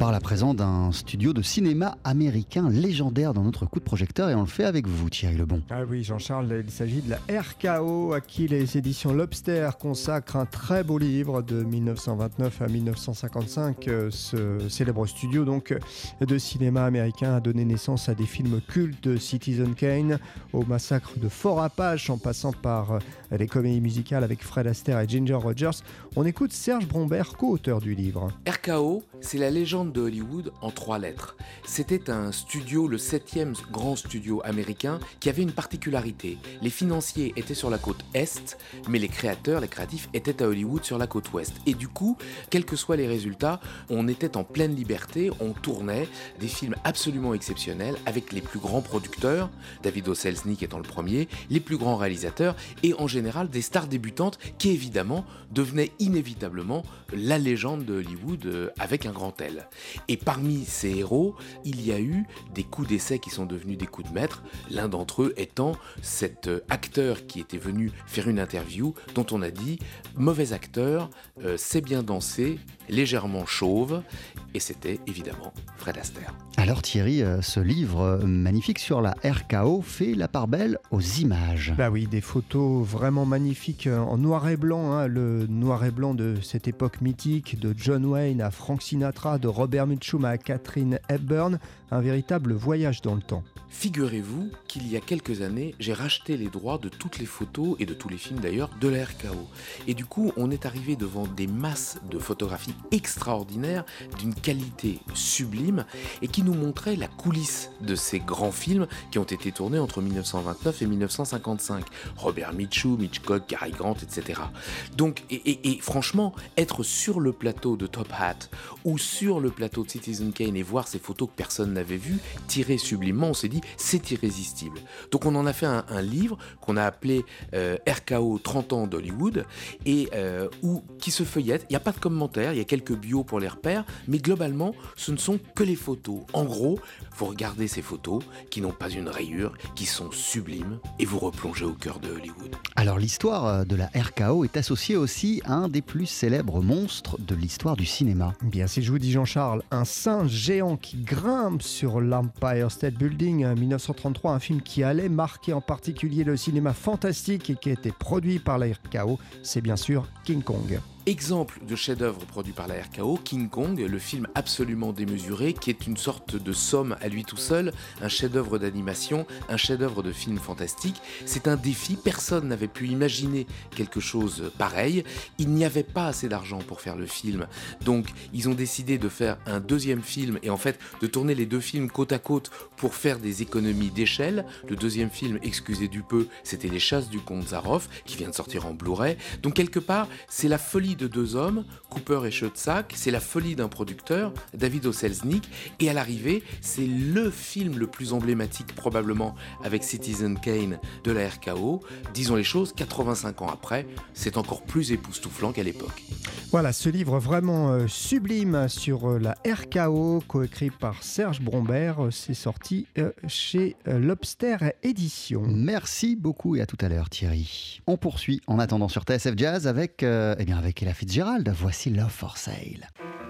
parle à présent d'un studio de cinéma américain légendaire dans notre coup de projecteur et on le fait avec vous Thierry Lebon. Ah oui Jean-Charles, il s'agit de la RKO à qui les éditions Lobster consacrent un très beau livre de 1929 à 1955. Euh, ce célèbre studio donc de cinéma américain a donné naissance à des films cultes de Citizen Kane, au massacre de Fort Apache en passant par euh, les comédies musicales avec Fred Astaire et Ginger Rogers. On écoute Serge Brombert, co-auteur du livre. RKO, c'est la légende de Hollywood en trois lettres. C'était un studio, le septième grand studio américain, qui avait une particularité. Les financiers étaient sur la côte Est, mais les créateurs, les créatifs étaient à Hollywood sur la côte Ouest. Et du coup, quels que soient les résultats, on était en pleine liberté, on tournait des films absolument exceptionnels avec les plus grands producteurs, David O. Selznick étant le premier, les plus grands réalisateurs et en général des stars débutantes qui évidemment devenaient inévitablement la légende de Hollywood euh, avec un grand L. Et parmi ces héros, il y a eu des coups d'essai qui sont devenus des coups de maître, l'un d'entre eux étant cet euh, acteur qui était venu faire une interview dont on a dit mauvais acteur, euh, sait bien danser, légèrement chauve, et c'était évidemment Fred Astaire. Alors Thierry, euh, ce livre magnifique sur la RKO fait la part belle aux images. Bah oui, des photos vraiment magnifiques en noir et blanc, hein, le noir et blanc de cette époque mythique, de John Wayne à Frank Sinatra, de Robert Mitchum à Catherine Hepburn, un véritable voyage dans le temps. Figurez-vous qu'il y a quelques années, j'ai racheté les droits de toutes les photos et de tous les films d'ailleurs de la RKO. Et du coup, on est arrivé devant des masses de photographies extraordinaires, d'une qualité sublime, et qui nous montraient la coulisse de ces grands films qui ont été tournés entre 1929 et 1955. Robert Mitchum, Hitchcock, Gary Grant, etc. Donc, et, et franchement, être sur le plateau de Top Hat ou sur le plateau de Citizen Kane et voir ces photos que personne n'avait vues, tirées sublimement, on s'est dit c'est irrésistible. Donc on en a fait un, livre qu'on a appelé euh, RKO 30 ans d'Hollywood et euh, où, qui se feuillette. Il n'y a pas de commentaires, il y a quelques bios pour les repères, mais globalement ce ne sont que les photos. En gros, vous regardez ces photos qui n'ont pas une rayure, qui sont sublimes et vous replongez au cœur de Hollywood. Alors l'histoire euh, de la RKO est associée aussi à un des plus célèbres monstres de l'histoire du cinéma. Bien si je vous dis Jean-Charles, un singe géant qui grimpe sur l'Empire State Building 1933, un film qui allait marquer en particulier le cinéma fantastique et qui a été produit par la RKO, c'est bien sûr King Kong. Exemple de chef-d'œuvre produit par la RKO, King Kong, le film absolument démesuré, qui est une sorte de somme à lui tout seul, un chef-d'œuvre d'animation, un chef-d'œuvre de film fantastique. C'est un défi, personne n'avait pu imaginer quelque chose pareil. Il n'y avait pas assez d'argent pour faire le film, donc ils ont décidé de faire un deuxième film et en fait de tourner les deux films côte à côte pour faire des économies d'échelle. Le deuxième film, excusez du peu, c'était Les Chasses du comte Zaroff, qui vient de sortir en Blu-ray. Donc quelque part, c'est la folie de deux hommes, Cooper et Schotzak, c'est la folie d'un producteur, David Oselznick, et à l'arrivée, c'est le film le plus emblématique probablement avec Citizen Kane de la RKO. Disons les choses, 85 ans après, c'est encore plus époustouflant qu'à l'époque. Voilà, ce livre vraiment euh, sublime sur euh, la RKO, coécrit par Serge Brombert, euh, c'est sorti chez Lobster Édition. Merci beaucoup et à tout à l'heure Thierry. On poursuit en attendant sur TSF Jazz avec, eh bien avec Ella Fitzgerald. Voici Love for Sale.